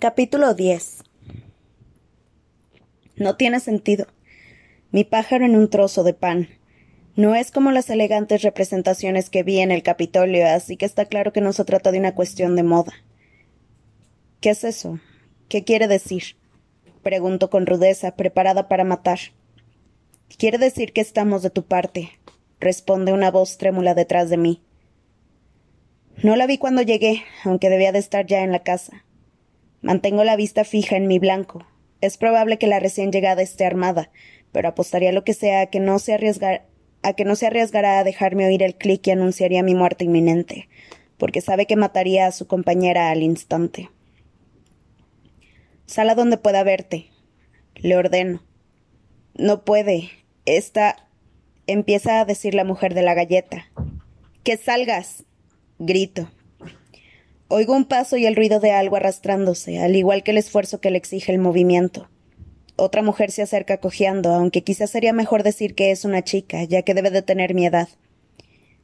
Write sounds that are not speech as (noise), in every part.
Capítulo 10 No tiene sentido. Mi pájaro en un trozo de pan. No es como las elegantes representaciones que vi en el Capitolio, así que está claro que no se trata de una cuestión de moda. ¿Qué es eso? ¿Qué quiere decir? Pregunto con rudeza, preparada para matar. Quiere decir que estamos de tu parte, responde una voz trémula detrás de mí. No la vi cuando llegué, aunque debía de estar ya en la casa. Mantengo la vista fija en mi blanco. Es probable que la recién llegada esté armada, pero apostaría lo que sea a que no se arriesgar a que no se arriesgará a dejarme oír el clic y anunciaría mi muerte inminente, porque sabe que mataría a su compañera al instante. Sal a donde pueda verte. Le ordeno. No puede. Esta. empieza a decir la mujer de la galleta. Que salgas. grito. Oigo un paso y el ruido de algo arrastrándose, al igual que el esfuerzo que le exige el movimiento. Otra mujer se acerca cojeando, aunque quizás sería mejor decir que es una chica, ya que debe de tener mi edad.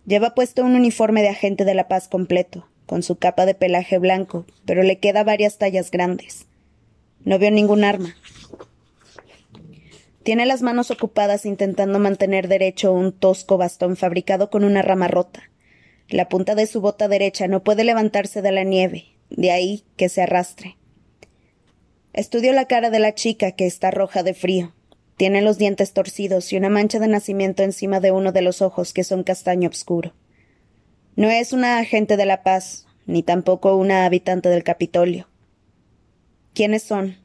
Lleva puesto un uniforme de agente de la paz completo, con su capa de pelaje blanco, pero le queda varias tallas grandes. No veo ningún arma. Tiene las manos ocupadas intentando mantener derecho un tosco bastón fabricado con una rama rota. La punta de su bota derecha no puede levantarse de la nieve, de ahí que se arrastre. Estudio la cara de la chica, que está roja de frío. Tiene los dientes torcidos y una mancha de nacimiento encima de uno de los ojos que son castaño oscuro. No es una agente de la paz, ni tampoco una habitante del Capitolio. ¿Quiénes son?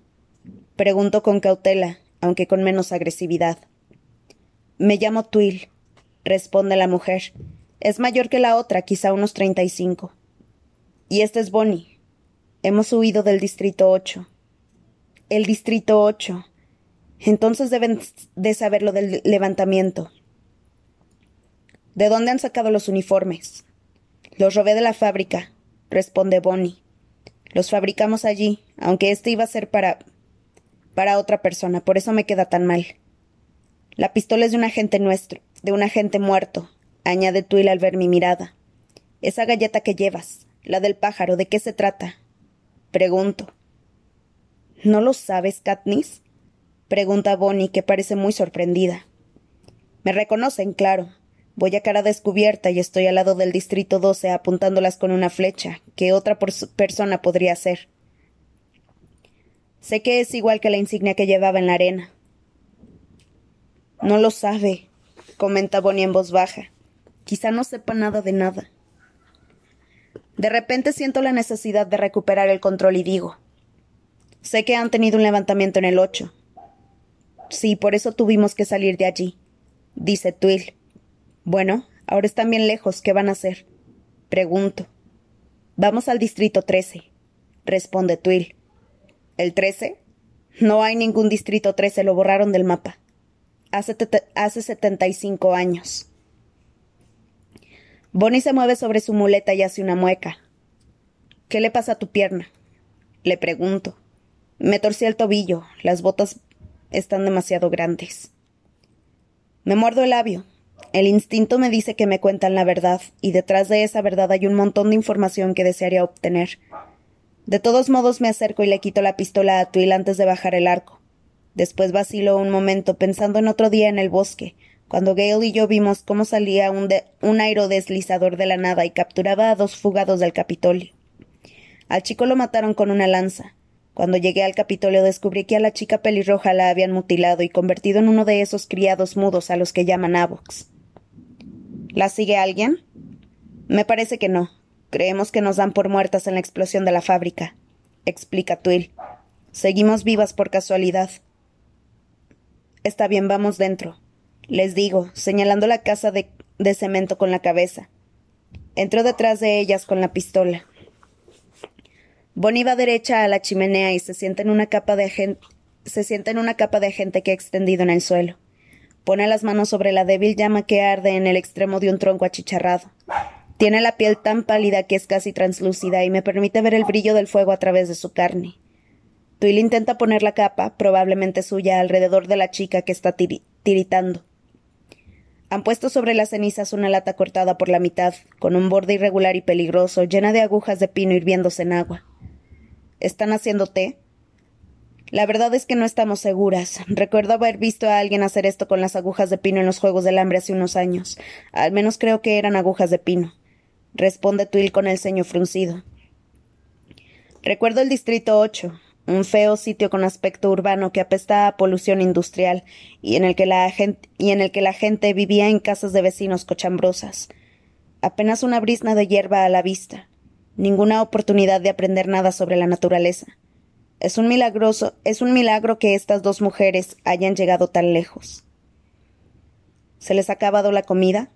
Pregunto con cautela, aunque con menos agresividad. Me llamo Twill, responde la mujer. Es mayor que la otra, quizá unos treinta y cinco. Y este es Bonnie. Hemos huido del Distrito ocho el Distrito 8. Entonces deben de saber lo del levantamiento. ¿De dónde han sacado los uniformes? Los robé de la fábrica, responde Bonnie. Los fabricamos allí, aunque este iba a ser para. para otra persona, por eso me queda tan mal. La pistola es de un agente nuestro, de un agente muerto, añade Twill al ver mi mirada. Esa galleta que llevas, la del pájaro, ¿de qué se trata? Pregunto. ¿No lo sabes, Katniss? pregunta Bonnie, que parece muy sorprendida. Me reconocen, claro. Voy a cara descubierta y estoy al lado del Distrito 12 apuntándolas con una flecha, que otra persona podría hacer. Sé que es igual que la insignia que llevaba en la arena. No lo sabe, comenta Bonnie en voz baja. Quizá no sepa nada de nada. De repente siento la necesidad de recuperar el control y digo Sé que han tenido un levantamiento en el 8. Sí, por eso tuvimos que salir de allí, dice Twill. Bueno, ahora están bien lejos. ¿Qué van a hacer? Pregunto. Vamos al distrito 13, responde Twill. ¿El 13? No hay ningún distrito 13, lo borraron del mapa. Hace, hace 75 años. Bonnie se mueve sobre su muleta y hace una mueca. ¿Qué le pasa a tu pierna? Le pregunto. Me torcí el tobillo. Las botas están demasiado grandes. Me muerdo el labio. El instinto me dice que me cuentan la verdad, y detrás de esa verdad hay un montón de información que desearía obtener. De todos modos me acerco y le quito la pistola a Twill antes de bajar el arco. Después vacilo un momento pensando en otro día en el bosque, cuando Gale y yo vimos cómo salía un, un aerodeslizador de la nada y capturaba a dos fugados del Capitolio. Al chico lo mataron con una lanza. Cuando llegué al Capitolio descubrí que a la chica pelirroja la habían mutilado y convertido en uno de esos criados mudos a los que llaman avox. ¿La sigue alguien? Me parece que no. Creemos que nos dan por muertas en la explosión de la fábrica, explica Twill. Seguimos vivas por casualidad. Está bien, vamos dentro. Les digo, señalando la casa de, cemento con la cabeza. Entró detrás de ellas con la pistola. Bonnie va derecha a la chimenea y se sienta en una capa de gente, que ha extendido en el suelo. Pone las manos sobre la débil llama que arde en el extremo de un tronco achicharrado. Tiene la piel tan pálida que es casi translúcida y me permite ver el brillo del fuego a través de su carne. Twill intenta poner la capa, probablemente suya, alrededor de la chica que está tiritando. Han puesto sobre las cenizas una lata cortada por la mitad, con un borde irregular y peligroso, llena de agujas de pino hirviéndose en agua. ¿Están haciendo té? La verdad es que no estamos seguras. Recuerdo haber visto a alguien hacer esto con las agujas de pino en los Juegos del Hambre hace unos años. Al menos creo que eran agujas de pino. Responde Twill con el ceño fruncido. Recuerdo el Distrito 8, un feo sitio con aspecto urbano que apesta a polución industrial y en el que la gente, y en el que la gente vivía en casas de vecinos cochambrosas. Apenas una brisna de hierba a la vista. Ninguna oportunidad de aprender nada sobre la naturaleza. Es un milagroso, es un milagro que estas dos mujeres hayan llegado tan lejos. ¿Se les ha acabado la comida?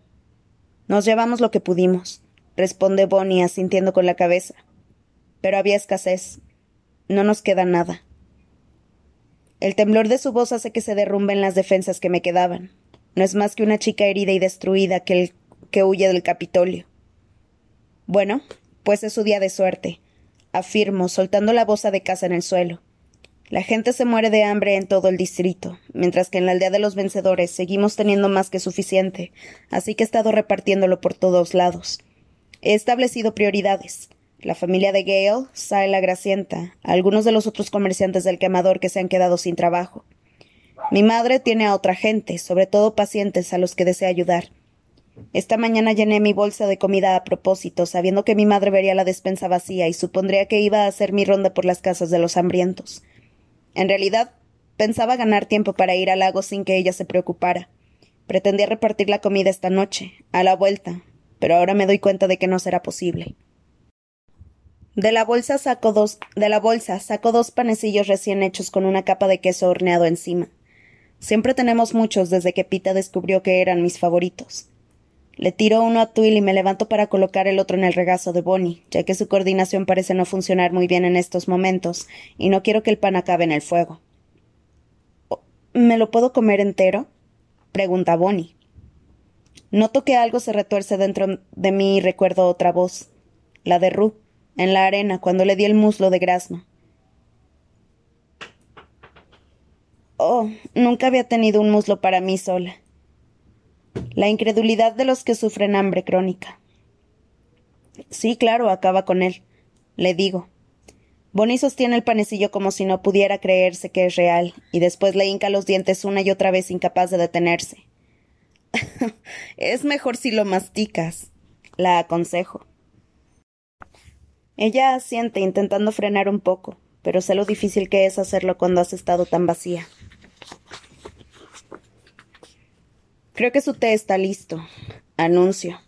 Nos llevamos lo que pudimos, responde Bonnie asintiendo con la cabeza. Pero había escasez. No nos queda nada. El temblor de su voz hace que se derrumben las defensas que me quedaban. No es más que una chica herida y destruida que, que huye del Capitolio. Bueno, pues es su día de suerte afirmo, soltando la boza de casa en el suelo. La gente se muere de hambre en todo el distrito, mientras que en la aldea de los vencedores seguimos teniendo más que suficiente, así que he estado repartiéndolo por todos lados. He establecido prioridades. La familia de Gale, Sale la Gracienta, algunos de los otros comerciantes del quemador que se han quedado sin trabajo. Mi madre tiene a otra gente, sobre todo pacientes a los que desea ayudar. Esta mañana llené mi bolsa de comida a propósito, sabiendo que mi madre vería la despensa vacía y supondría que iba a hacer mi ronda por las casas de los hambrientos. En realidad, pensaba ganar tiempo para ir al lago sin que ella se preocupara. Pretendía repartir la comida esta noche, a la vuelta, pero ahora me doy cuenta de que no será posible. De la bolsa saco dos, de la bolsa saco dos panecillos recién hechos con una capa de queso horneado encima. Siempre tenemos muchos desde que Pita descubrió que eran mis favoritos. Le tiro uno a Twill y me levanto para colocar el otro en el regazo de Bonnie, ya que su coordinación parece no funcionar muy bien en estos momentos, y no quiero que el pan acabe en el fuego. Oh, ¿Me lo puedo comer entero? pregunta Bonnie. Noto que algo se retuerce dentro de mí y recuerdo otra voz, la de Ru, en la arena cuando le di el muslo de grasno. Oh, nunca había tenido un muslo para mí sola. La incredulidad de los que sufren hambre crónica. Sí, claro, acaba con él. Le digo. Bonnie sostiene el panecillo como si no pudiera creerse que es real, y después le hinca los dientes una y otra vez incapaz de detenerse. (laughs) es mejor si lo masticas, la aconsejo. Ella asiente intentando frenar un poco, pero sé lo difícil que es hacerlo cuando has estado tan vacía. Creo que su té está listo. Anuncio.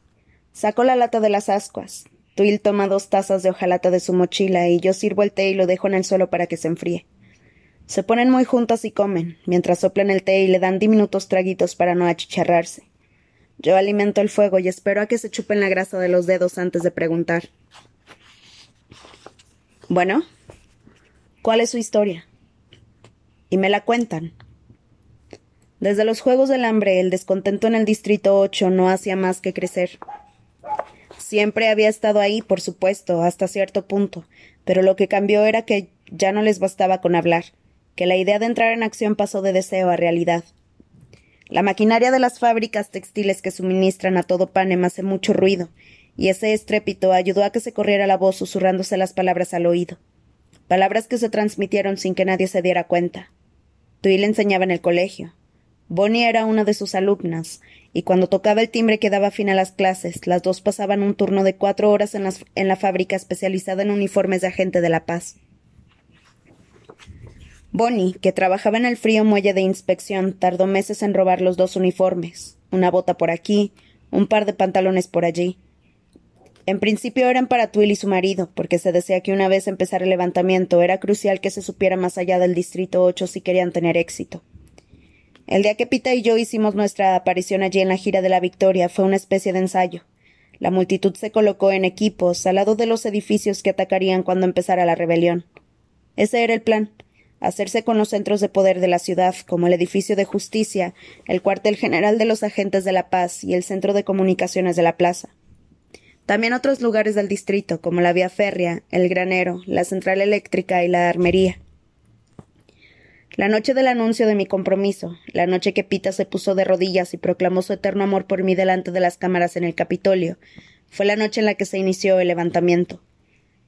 Saco la lata de las ascuas. Twill toma dos tazas de hojalata de su mochila y yo sirvo el té y lo dejo en el suelo para que se enfríe. Se ponen muy juntos y comen, mientras soplan el té y le dan diminutos traguitos para no achicharrarse. Yo alimento el fuego y espero a que se chupen la grasa de los dedos antes de preguntar. Bueno, ¿cuál es su historia? Y me la cuentan. Desde los Juegos del Hambre, el descontento en el Distrito 8 no hacía más que crecer. Siempre había estado ahí, por supuesto, hasta cierto punto, pero lo que cambió era que ya no les bastaba con hablar, que la idea de entrar en acción pasó de deseo a realidad. La maquinaria de las fábricas textiles que suministran a todo Panem hace mucho ruido, y ese estrépito ayudó a que se corriera la voz susurrándose las palabras al oído. Palabras que se transmitieron sin que nadie se diera cuenta. le enseñaba en el colegio. Bonnie era una de sus alumnas, y cuando tocaba el timbre que daba fin a las clases, las dos pasaban un turno de cuatro horas en, en la fábrica especializada en uniformes de agente de la paz. Bonnie, que trabajaba en el frío muelle de inspección, tardó meses en robar los dos uniformes, una bota por aquí, un par de pantalones por allí. En principio eran para Twill y su marido, porque se decía que una vez empezara el levantamiento era crucial que se supiera más allá del Distrito 8 si querían tener éxito. El día que Pita y yo hicimos nuestra aparición allí en la gira de la Victoria fue una especie de ensayo. La multitud se colocó en equipos al lado de los edificios que atacarían cuando empezara la rebelión. Ese era el plan hacerse con los centros de poder de la ciudad, como el edificio de justicia, el cuartel general de los agentes de la paz y el centro de comunicaciones de la plaza. También otros lugares del distrito, como la vía férrea, el granero, la central eléctrica y la armería. La noche del anuncio de mi compromiso, la noche que Pita se puso de rodillas y proclamó su eterno amor por mí delante de las cámaras en el Capitolio, fue la noche en la que se inició el levantamiento.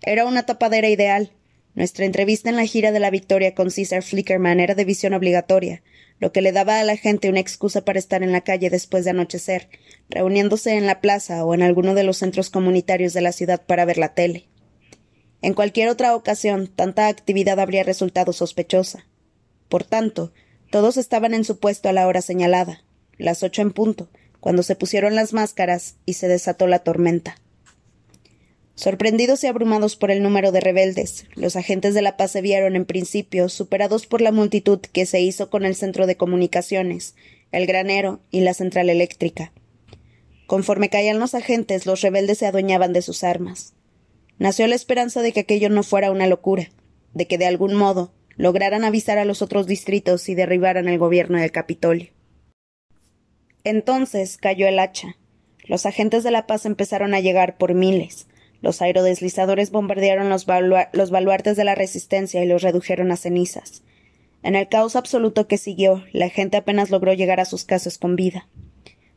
Era una tapadera ideal. Nuestra entrevista en la gira de la Victoria con César Flickerman era de visión obligatoria, lo que le daba a la gente una excusa para estar en la calle después de anochecer, reuniéndose en la plaza o en alguno de los centros comunitarios de la ciudad para ver la tele. En cualquier otra ocasión, tanta actividad habría resultado sospechosa. Por tanto, todos estaban en su puesto a la hora señalada, las ocho en punto, cuando se pusieron las máscaras y se desató la tormenta. Sorprendidos y abrumados por el número de rebeldes, los agentes de la paz se vieron, en principio, superados por la multitud que se hizo con el centro de comunicaciones, el granero y la central eléctrica. Conforme caían los agentes, los rebeldes se adueñaban de sus armas. Nació la esperanza de que aquello no fuera una locura, de que de algún modo lograran avisar a los otros distritos y derribaran el gobierno del Capitolio. Entonces cayó el hacha. Los agentes de la paz empezaron a llegar por miles, los aerodeslizadores bombardearon los, baluartes de la resistencia y los redujeron a cenizas. En el caos absoluto que siguió, la gente apenas logró llegar a sus casas con vida.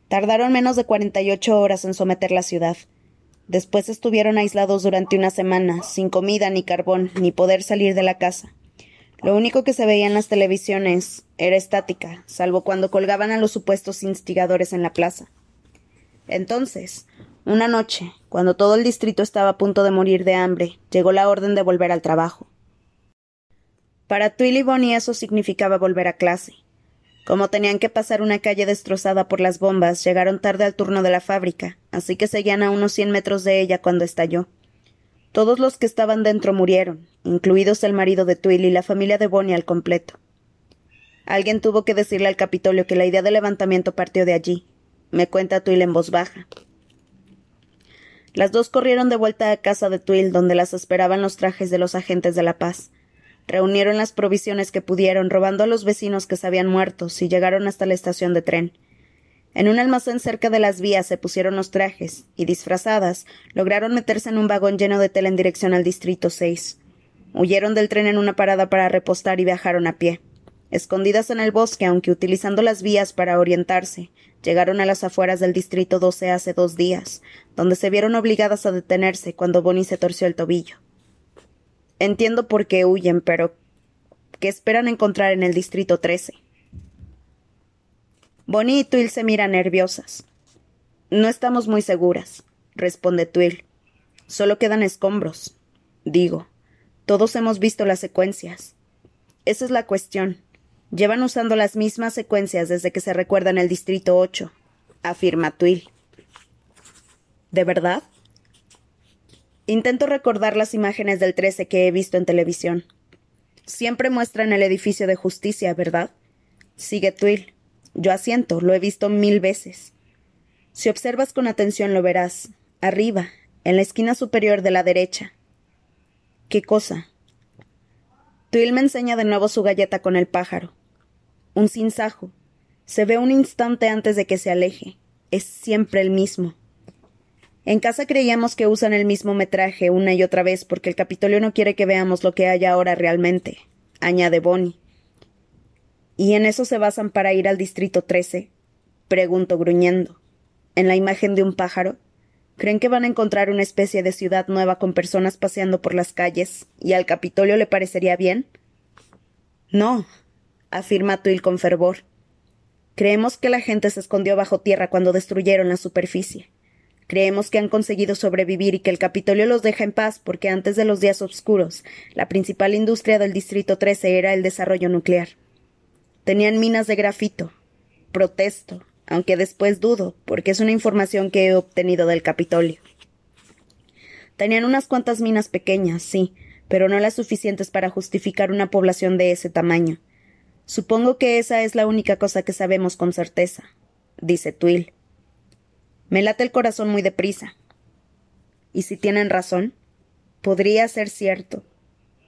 Tardaron menos de cuarenta y ocho horas en someter la ciudad. Después estuvieron aislados durante una semana, sin comida ni carbón, ni poder salir de la casa. Lo único que se veía en las televisiones era estática, salvo cuando colgaban a los supuestos instigadores en la plaza. Entonces, una noche, cuando todo el distrito estaba a punto de morir de hambre, llegó la orden de volver al trabajo. Para Twill y Bonnie eso significaba volver a clase. Como tenían que pasar una calle destrozada por las bombas, llegaron tarde al turno de la fábrica, así que seguían a unos cien metros de ella cuando estalló. Todos los que estaban dentro murieron, incluidos el marido de Twill y la familia de Bonnie al completo. Alguien tuvo que decirle al Capitolio que la idea del levantamiento partió de allí. Me cuenta Twill en voz baja. Las dos corrieron de vuelta a casa de Twill, donde las esperaban los trajes de los agentes de la paz. Reunieron las provisiones que pudieron, robando a los vecinos que se habían muerto, y llegaron hasta la estación de tren. En un almacén cerca de las vías se pusieron los trajes, y disfrazadas, lograron meterse en un vagón lleno de tela en dirección al distrito 6. Huyeron del tren en una parada para repostar y viajaron a pie. Escondidas en el bosque, aunque utilizando las vías para orientarse, llegaron a las afueras del distrito 12 hace dos días, donde se vieron obligadas a detenerse cuando Bonnie se torció el tobillo. Entiendo por qué huyen, pero ¿qué esperan encontrar en el distrito 13? Bonnie y Twill se miran nerviosas. No estamos muy seguras, responde Twill. Solo quedan escombros. Digo, todos hemos visto las secuencias. Esa es la cuestión. Llevan usando las mismas secuencias desde que se recuerda en el Distrito 8, afirma Twill. ¿De verdad? Intento recordar las imágenes del 13 que he visto en televisión. Siempre muestran el edificio de justicia, ¿verdad? Sigue Twill. Yo asiento, lo he visto mil veces. Si observas con atención lo verás. Arriba, en la esquina superior de la derecha. ¿Qué cosa? Twill me enseña de nuevo su galleta con el pájaro un sinsajo. Se ve un instante antes de que se aleje. Es siempre el mismo. En casa creíamos que usan el mismo metraje una y otra vez porque el Capitolio no quiere que veamos lo que hay ahora realmente, añade Bonnie. ¿Y en eso se basan para ir al Distrito 13? Pregunto gruñendo. ¿En la imagen de un pájaro? ¿Creen que van a encontrar una especie de ciudad nueva con personas paseando por las calles y al Capitolio le parecería bien? No, afirma Twill con fervor. Creemos que la gente se escondió bajo tierra cuando destruyeron la superficie. Creemos que han conseguido sobrevivir y que el Capitolio los deja en paz porque antes de los días oscuros, la principal industria del Distrito 13 era el desarrollo nuclear. Tenían minas de grafito. Protesto, aunque después dudo, porque es una información que he obtenido del Capitolio. Tenían unas cuantas minas pequeñas, sí, pero no las suficientes para justificar una población de ese tamaño Supongo que esa es la única cosa que sabemos con certeza, dice Twill. Me late el corazón muy deprisa. ¿Y si tienen razón? Podría ser cierto.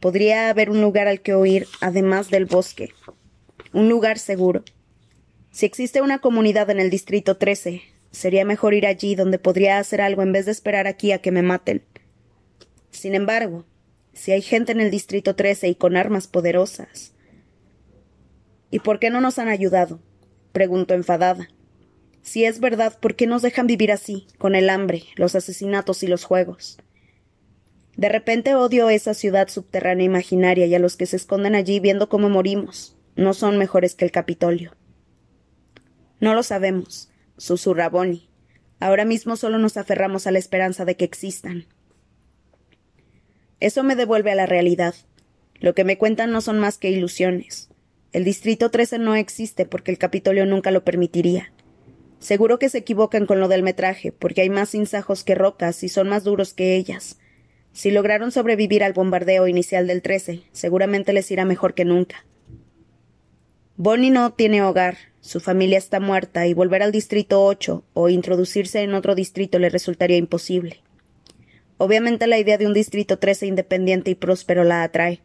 Podría haber un lugar al que oír, además del bosque. Un lugar seguro. Si existe una comunidad en el Distrito 13, sería mejor ir allí donde podría hacer algo en vez de esperar aquí a que me maten. Sin embargo, si hay gente en el Distrito 13 y con armas poderosas, ¿Y por qué no nos han ayudado? preguntó enfadada. Si es verdad, ¿por qué nos dejan vivir así, con el hambre, los asesinatos y los juegos? De repente odio esa ciudad subterránea imaginaria y a los que se esconden allí viendo cómo morimos. No son mejores que el Capitolio. No lo sabemos, susurra Bonnie. Ahora mismo solo nos aferramos a la esperanza de que existan. Eso me devuelve a la realidad. Lo que me cuentan no son más que ilusiones. El Distrito 13 no existe porque el Capitolio nunca lo permitiría. Seguro que se equivocan con lo del metraje, porque hay más cinsajos que rocas y son más duros que ellas. Si lograron sobrevivir al bombardeo inicial del 13, seguramente les irá mejor que nunca. Bonnie no tiene hogar, su familia está muerta y volver al Distrito 8 o introducirse en otro distrito le resultaría imposible. Obviamente la idea de un Distrito 13 independiente y próspero la atrae.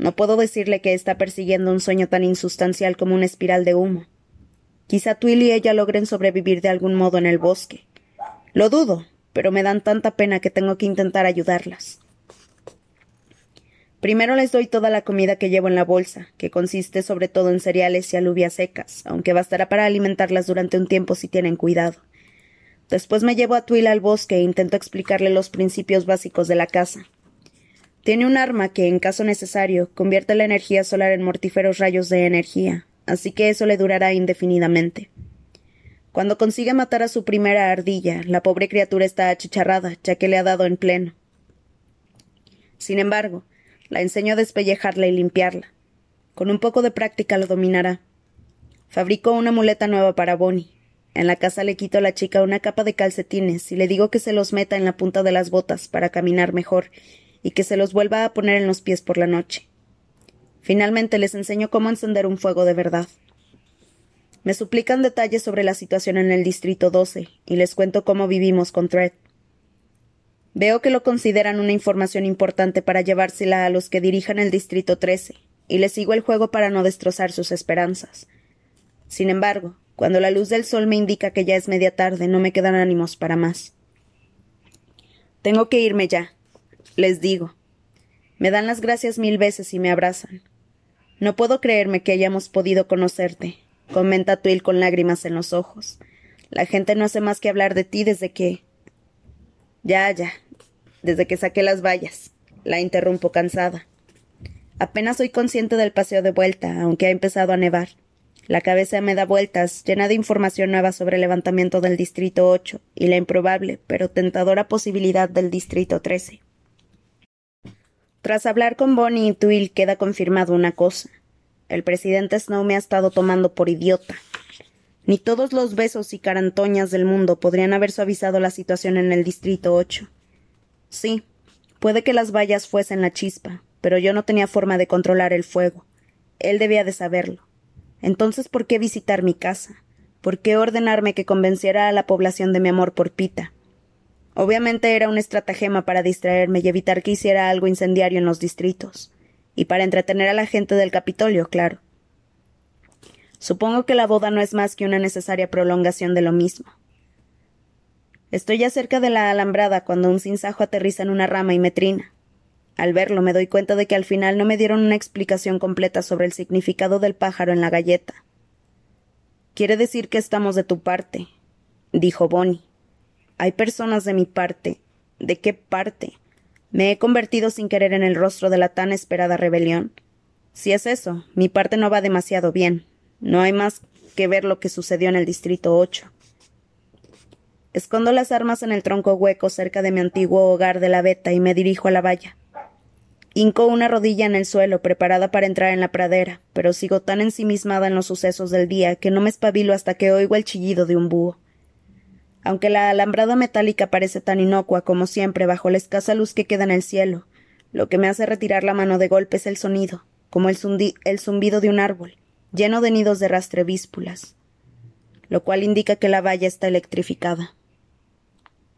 No puedo decirle que está persiguiendo un sueño tan insustancial como una espiral de humo. Quizá Twill y ella logren sobrevivir de algún modo en el bosque. Lo dudo, pero me dan tanta pena que tengo que intentar ayudarlas. Primero les doy toda la comida que llevo en la bolsa, que consiste sobre todo en cereales y alubias secas, aunque bastará para alimentarlas durante un tiempo si tienen cuidado. Después me llevo a Twill al bosque e intento explicarle los principios básicos de la casa. Tiene un arma que, en caso necesario, convierte la energía solar en mortíferos rayos de energía, así que eso le durará indefinidamente. Cuando consigue matar a su primera ardilla, la pobre criatura está achicharrada, ya que le ha dado en pleno. Sin embargo, la enseño a despellejarla y limpiarla. Con un poco de práctica lo dominará. Fabrico una muleta nueva para Bonnie. En la casa le quito a la chica una capa de calcetines y le digo que se los meta en la punta de las botas para caminar mejor y que se los vuelva a poner en los pies por la noche. Finalmente les enseño cómo encender un fuego de verdad. Me suplican detalles sobre la situación en el Distrito 12 y les cuento cómo vivimos con Thread. Veo que lo consideran una información importante para llevársela a los que dirijan el Distrito 13, y les sigo el juego para no destrozar sus esperanzas. Sin embargo, cuando la luz del sol me indica que ya es media tarde, no me quedan ánimos para más. Tengo que irme ya, les digo. Me dan las gracias mil veces y me abrazan. No puedo creerme que hayamos podido conocerte, comenta Twill con lágrimas en los ojos. La gente no hace más que hablar de ti desde que. Ya, ya. Desde que saqué las vallas. La interrumpo cansada. Apenas soy consciente del paseo de vuelta, aunque ha empezado a nevar. La cabeza me da vueltas, llena de información nueva sobre el levantamiento del Distrito 8 y la improbable, pero tentadora posibilidad del Distrito 13. Tras hablar con Bonnie y Twill queda confirmado una cosa. El presidente Snow me ha estado tomando por idiota. Ni todos los besos y carantoñas del mundo podrían haber suavizado la situación en el Distrito 8. Sí, puede que las vallas fuesen la chispa, pero yo no tenía forma de controlar el fuego. Él debía de saberlo. Entonces, ¿por qué visitar mi casa? ¿Por qué ordenarme que convenciera a la población de mi amor por Pita? Obviamente era un estratagema para distraerme y evitar que hiciera algo incendiario en los distritos. Y para entretener a la gente del Capitolio, claro. Supongo que la boda no es más que una necesaria prolongación de lo mismo. Estoy ya cerca de la alambrada cuando un cinzajo aterriza en una rama y me trina. Al verlo me doy cuenta de que al final no me dieron una explicación completa sobre el significado del pájaro en la galleta. Quiere decir que estamos de tu parte, dijo Bonnie. Hay personas de mi parte. ¿De qué parte? Me he convertido sin querer en el rostro de la tan esperada rebelión. Si es eso, mi parte no va demasiado bien. No hay más que ver lo que sucedió en el Distrito 8. Escondo las armas en el tronco hueco cerca de mi antiguo hogar de la Beta y me dirijo a la valla. Hinco una rodilla en el suelo, preparada para entrar en la pradera, pero sigo tan ensimismada en los sucesos del día que no me espabilo hasta que oigo el chillido de un búho. Aunque la alambrada metálica parece tan inocua como siempre bajo la escasa luz que queda en el cielo, lo que me hace retirar la mano de golpe es el sonido, como el, el zumbido de un árbol lleno de nidos de rastrevíspulas, lo cual indica que la valla está electrificada.